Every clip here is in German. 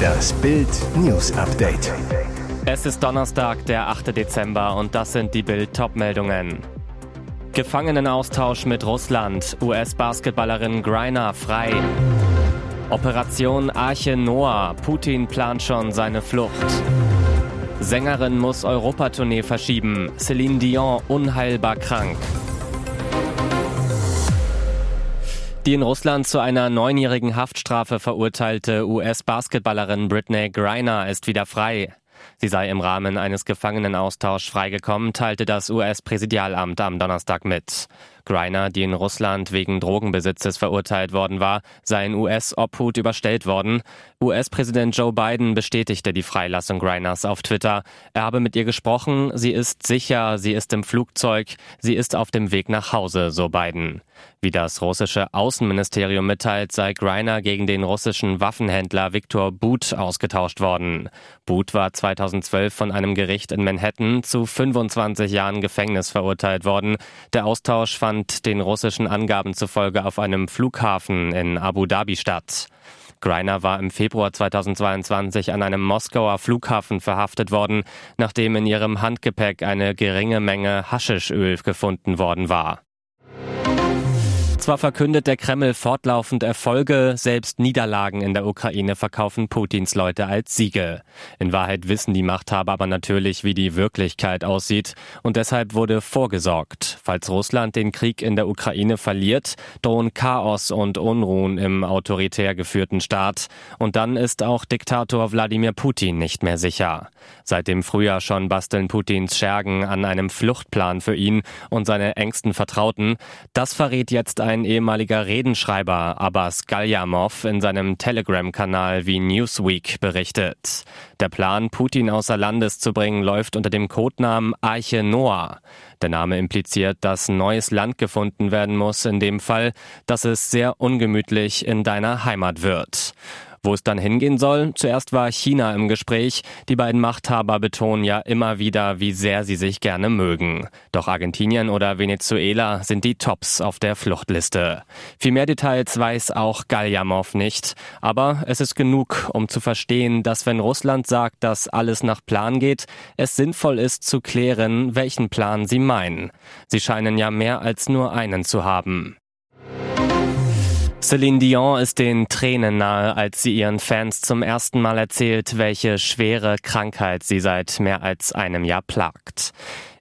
Das Bild News Update. Es ist Donnerstag, der 8. Dezember und das sind die Bild Topmeldungen. Gefangenenaustausch mit Russland. US-Basketballerin Greiner frei. Operation Arche Noah. Putin plant schon seine Flucht. Sängerin muss Europatournee verschieben. Celine Dion unheilbar krank. Die in Russland zu einer neunjährigen Haftstrafe verurteilte US-Basketballerin Britney Griner ist wieder frei. Sie sei im Rahmen eines Gefangenenaustauschs freigekommen, teilte das US-Präsidialamt am Donnerstag mit. Griner, die in Russland wegen Drogenbesitzes verurteilt worden war, sei in US-Obhut überstellt worden. US-Präsident Joe Biden bestätigte die Freilassung Griners auf Twitter. Er habe mit ihr gesprochen, sie ist sicher, sie ist im Flugzeug, sie ist auf dem Weg nach Hause, so Biden. Wie das russische Außenministerium mitteilt, sei Griner gegen den russischen Waffenhändler Viktor But ausgetauscht worden. But war 2012 von einem Gericht in Manhattan zu 25 Jahren Gefängnis verurteilt worden. Der Austausch fand fand den russischen Angaben zufolge auf einem Flughafen in Abu Dhabi statt. Greiner war im Februar 2022 an einem Moskauer Flughafen verhaftet worden, nachdem in ihrem Handgepäck eine geringe Menge Haschischöl gefunden worden war. Zwar verkündet der Kreml fortlaufend Erfolge, selbst Niederlagen in der Ukraine verkaufen Putins Leute als Siege. In Wahrheit wissen die Machthaber aber natürlich, wie die Wirklichkeit aussieht und deshalb wurde vorgesorgt. Falls Russland den Krieg in der Ukraine verliert, drohen Chaos und Unruhen im autoritär geführten Staat und dann ist auch Diktator Wladimir Putin nicht mehr sicher. Seit dem Frühjahr schon basteln Putins Schergen an einem Fluchtplan für ihn und seine engsten Vertrauten. Das verrät jetzt ein ehemaliger Redenschreiber Abbas Galyamov in seinem Telegram-Kanal wie Newsweek berichtet. Der Plan, Putin außer Landes zu bringen, läuft unter dem Codenamen Arche Noah. Der Name impliziert, dass neues Land gefunden werden muss, in dem Fall, dass es sehr ungemütlich in deiner Heimat wird. Wo es dann hingehen soll? Zuerst war China im Gespräch. Die beiden Machthaber betonen ja immer wieder, wie sehr sie sich gerne mögen. Doch Argentinien oder Venezuela sind die Tops auf der Fluchtliste. Viel mehr Details weiß auch Galjamov nicht. Aber es ist genug, um zu verstehen, dass wenn Russland sagt, dass alles nach Plan geht, es sinnvoll ist zu klären, welchen Plan sie meinen. Sie scheinen ja mehr als nur einen zu haben. Celine Dion ist den Tränen nahe, als sie ihren Fans zum ersten Mal erzählt, welche schwere Krankheit sie seit mehr als einem Jahr plagt.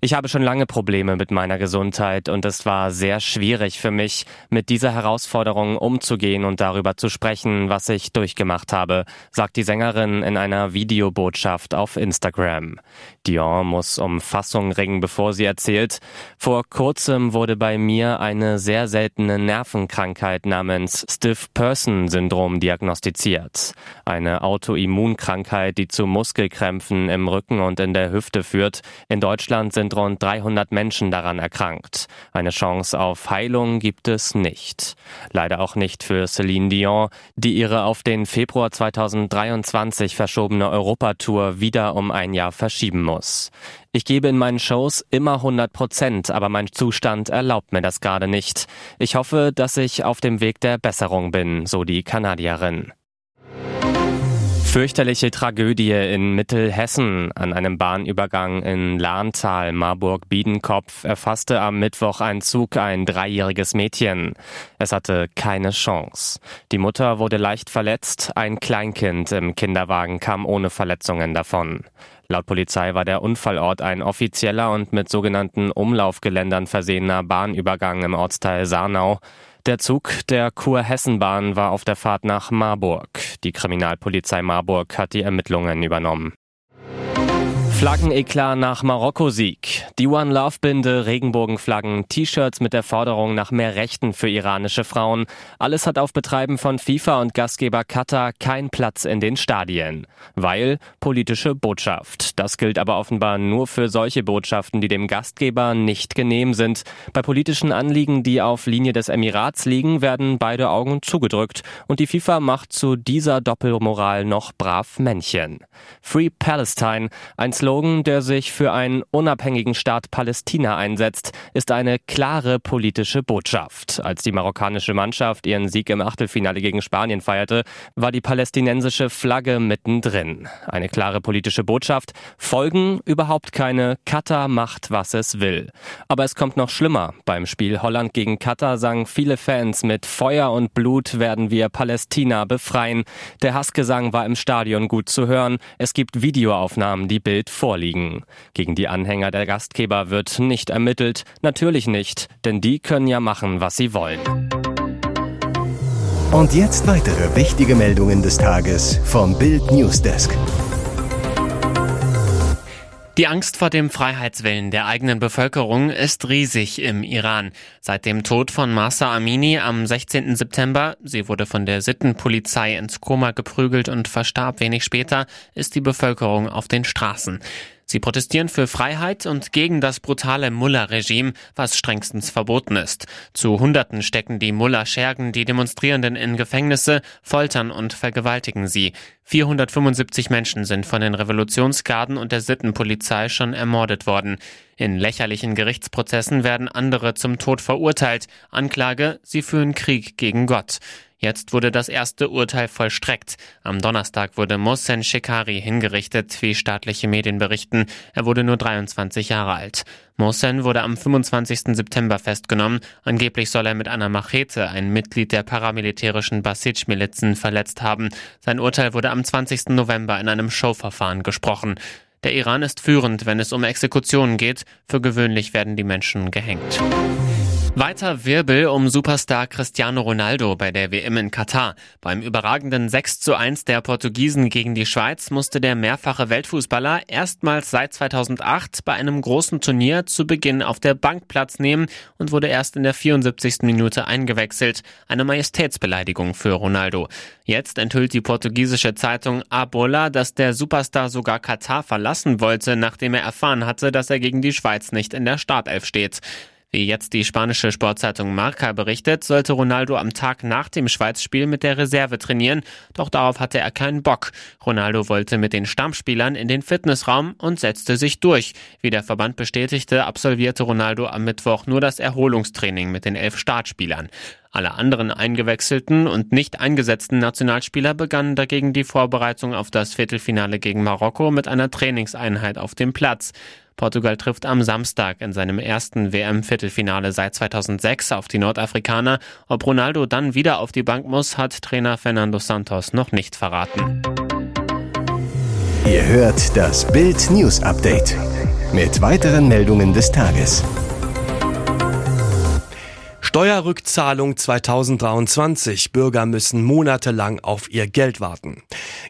Ich habe schon lange Probleme mit meiner Gesundheit und es war sehr schwierig für mich, mit dieser Herausforderung umzugehen und darüber zu sprechen, was ich durchgemacht habe, sagt die Sängerin in einer Videobotschaft auf Instagram. Dion muss um Fassung ringen, bevor sie erzählt, vor kurzem wurde bei mir eine sehr seltene Nervenkrankheit namens Stiff Person Syndrom diagnostiziert. Eine Autoimmunkrankheit, die zu Muskelkrämpfen im Rücken und in der Hüfte führt. In Deutschland sind sind rund 300 Menschen daran erkrankt. Eine Chance auf Heilung gibt es nicht. Leider auch nicht für Celine Dion, die ihre auf den Februar 2023 verschobene Europatour wieder um ein Jahr verschieben muss. Ich gebe in meinen Shows immer 100 Prozent, aber mein Zustand erlaubt mir das gerade nicht. Ich hoffe, dass ich auf dem Weg der Besserung bin, so die Kanadierin. Fürchterliche Tragödie in Mittelhessen. An einem Bahnübergang in Lahntal, Marburg-Biedenkopf erfasste am Mittwoch ein Zug ein dreijähriges Mädchen. Es hatte keine Chance. Die Mutter wurde leicht verletzt, ein Kleinkind im Kinderwagen kam ohne Verletzungen davon. Laut Polizei war der Unfallort ein offizieller und mit sogenannten Umlaufgeländern versehener Bahnübergang im Ortsteil Sarnau. Der Zug der Kurhessenbahn war auf der Fahrt nach Marburg. Die Kriminalpolizei Marburg hat die Ermittlungen übernommen. Flaggeneklar nach Marokko-Sieg. Die One Love Binde, Regenbogenflaggen, T-Shirts mit der Forderung nach mehr Rechten für iranische Frauen. Alles hat auf Betreiben von FIFA und Gastgeber Katar keinen Platz in den Stadien. Weil politische Botschaft. Das gilt aber offenbar nur für solche Botschaften, die dem Gastgeber nicht genehm sind. Bei politischen Anliegen, die auf Linie des Emirats liegen, werden beide Augen zugedrückt. Und die FIFA macht zu dieser Doppelmoral noch brav Männchen. Free Palestine, ein Slogan Slogan, der sich für einen unabhängigen Staat Palästina einsetzt, ist eine klare politische Botschaft. Als die marokkanische Mannschaft ihren Sieg im Achtelfinale gegen Spanien feierte, war die palästinensische Flagge mittendrin. Eine klare politische Botschaft. Folgen überhaupt keine. Katar macht, was es will. Aber es kommt noch schlimmer. Beim Spiel Holland gegen Katar sangen viele Fans mit Feuer und Blut werden wir Palästina befreien. Der Hassgesang war im Stadion gut zu hören. Es gibt Videoaufnahmen, die Bild vorliegen. Gegen die Anhänger der Gastgeber wird nicht ermittelt. Natürlich nicht, denn die können ja machen, was sie wollen. Und jetzt weitere wichtige Meldungen des Tages vom Bild Newsdesk. Die Angst vor dem Freiheitswillen der eigenen Bevölkerung ist riesig im Iran. Seit dem Tod von Masa Amini am 16. September, sie wurde von der Sittenpolizei ins Koma geprügelt und verstarb wenig später, ist die Bevölkerung auf den Straßen. Sie protestieren für Freiheit und gegen das brutale Mullah-Regime, was strengstens verboten ist. Zu Hunderten stecken die Mullah-Schergen die Demonstrierenden in Gefängnisse, foltern und vergewaltigen sie. 475 Menschen sind von den Revolutionsgarden und der Sittenpolizei schon ermordet worden. In lächerlichen Gerichtsprozessen werden andere zum Tod verurteilt. Anklage, sie führen Krieg gegen Gott. Jetzt wurde das erste Urteil vollstreckt. Am Donnerstag wurde Mohsen Shekari hingerichtet, wie staatliche Medien berichten. Er wurde nur 23 Jahre alt. Mohsen wurde am 25. September festgenommen. Angeblich soll er mit einer Machete ein Mitglied der paramilitärischen Basij-Milizen verletzt haben. Sein Urteil wurde am 20. November in einem Showverfahren gesprochen. Der Iran ist führend, wenn es um Exekutionen geht. Für gewöhnlich werden die Menschen gehängt. Weiter Wirbel um Superstar Cristiano Ronaldo bei der WM in Katar. Beim überragenden 6 zu 1 der Portugiesen gegen die Schweiz musste der mehrfache Weltfußballer erstmals seit 2008 bei einem großen Turnier zu Beginn auf der Bank Platz nehmen und wurde erst in der 74. Minute eingewechselt. Eine Majestätsbeleidigung für Ronaldo. Jetzt enthüllt die portugiesische Zeitung Abola, dass der Superstar sogar Katar verlassen wollte, nachdem er erfahren hatte, dass er gegen die Schweiz nicht in der Startelf steht. Wie jetzt die spanische Sportzeitung Marca berichtet, sollte Ronaldo am Tag nach dem Schweizspiel mit der Reserve trainieren, doch darauf hatte er keinen Bock. Ronaldo wollte mit den Stammspielern in den Fitnessraum und setzte sich durch. Wie der Verband bestätigte, absolvierte Ronaldo am Mittwoch nur das Erholungstraining mit den elf Startspielern. Alle anderen eingewechselten und nicht eingesetzten Nationalspieler begannen dagegen die Vorbereitung auf das Viertelfinale gegen Marokko mit einer Trainingseinheit auf dem Platz. Portugal trifft am Samstag in seinem ersten WM-Viertelfinale seit 2006 auf die Nordafrikaner. Ob Ronaldo dann wieder auf die Bank muss, hat Trainer Fernando Santos noch nicht verraten. Ihr hört das Bild News Update mit weiteren Meldungen des Tages. Steuerrückzahlung 2023. Bürger müssen monatelang auf ihr Geld warten.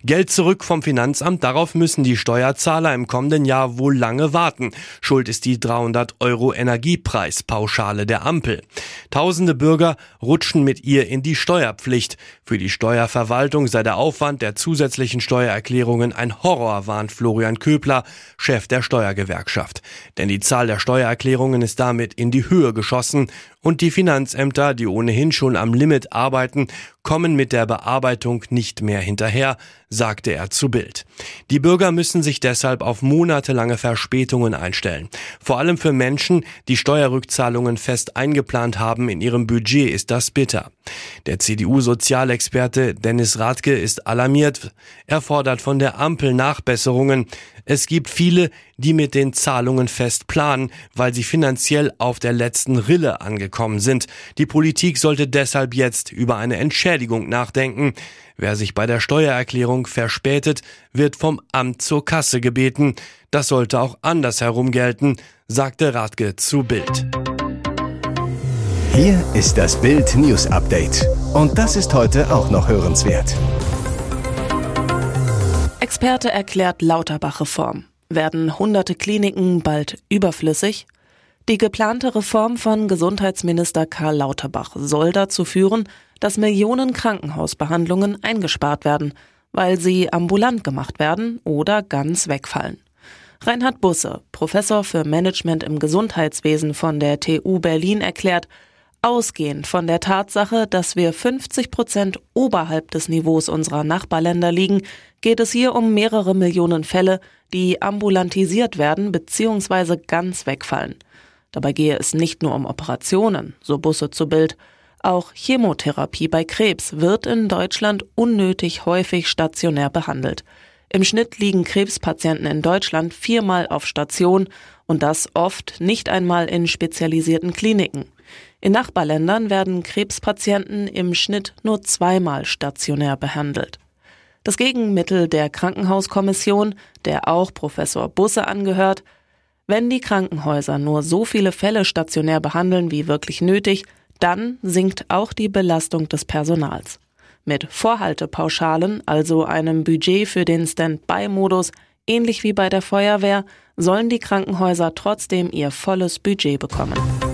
Geld zurück vom Finanzamt, darauf müssen die Steuerzahler im kommenden Jahr wohl lange warten. Schuld ist die 300 Euro Energiepreispauschale der Ampel. Tausende Bürger rutschen mit ihr in die Steuerpflicht. Für die Steuerverwaltung sei der Aufwand der zusätzlichen Steuererklärungen ein Horror, warnt Florian Köbler, Chef der Steuergewerkschaft. Denn die Zahl der Steuererklärungen ist damit in die Höhe geschossen und die Finanzämter, die ohnehin schon am Limit arbeiten, kommen mit der Bearbeitung nicht mehr hinterher, sagte er zu Bild. Die Bürger müssen sich deshalb auf monatelange Verspätungen einstellen. Vor allem für Menschen, die Steuerrückzahlungen fest eingeplant haben in ihrem Budget, ist das bitter. Der CDU-Sozialexperte Dennis Radke ist alarmiert. Er fordert von der Ampel Nachbesserungen. Es gibt viele, die mit den Zahlungen fest planen, weil sie finanziell auf der letzten Rille angekommen sind. Die Politik sollte deshalb jetzt über eine Entschädigung nachdenken. Wer sich bei der Steuererklärung verspätet, wird vom Amt zur Kasse gebeten. Das sollte auch andersherum gelten, sagte Radke zu Bild. Hier ist das Bild News Update. Und das ist heute auch noch hörenswert. Experte erklärt Lauterbach-Reform. Werden hunderte Kliniken bald überflüssig? Die geplante Reform von Gesundheitsminister Karl Lauterbach soll dazu führen, dass Millionen Krankenhausbehandlungen eingespart werden, weil sie ambulant gemacht werden oder ganz wegfallen. Reinhard Busse, Professor für Management im Gesundheitswesen von der TU Berlin, erklärt, Ausgehend von der Tatsache, dass wir 50 Prozent oberhalb des Niveaus unserer Nachbarländer liegen, geht es hier um mehrere Millionen Fälle, die ambulantisiert werden bzw. ganz wegfallen. Dabei gehe es nicht nur um Operationen, so Busse zu Bild. Auch Chemotherapie bei Krebs wird in Deutschland unnötig häufig stationär behandelt. Im Schnitt liegen Krebspatienten in Deutschland viermal auf Station und das oft nicht einmal in spezialisierten Kliniken. In Nachbarländern werden Krebspatienten im Schnitt nur zweimal stationär behandelt. Das Gegenmittel der Krankenhauskommission, der auch Professor Busse angehört, wenn die Krankenhäuser nur so viele Fälle stationär behandeln wie wirklich nötig, dann sinkt auch die Belastung des Personals. Mit Vorhaltepauschalen, also einem Budget für den Stand-by-Modus, ähnlich wie bei der Feuerwehr, sollen die Krankenhäuser trotzdem ihr volles Budget bekommen.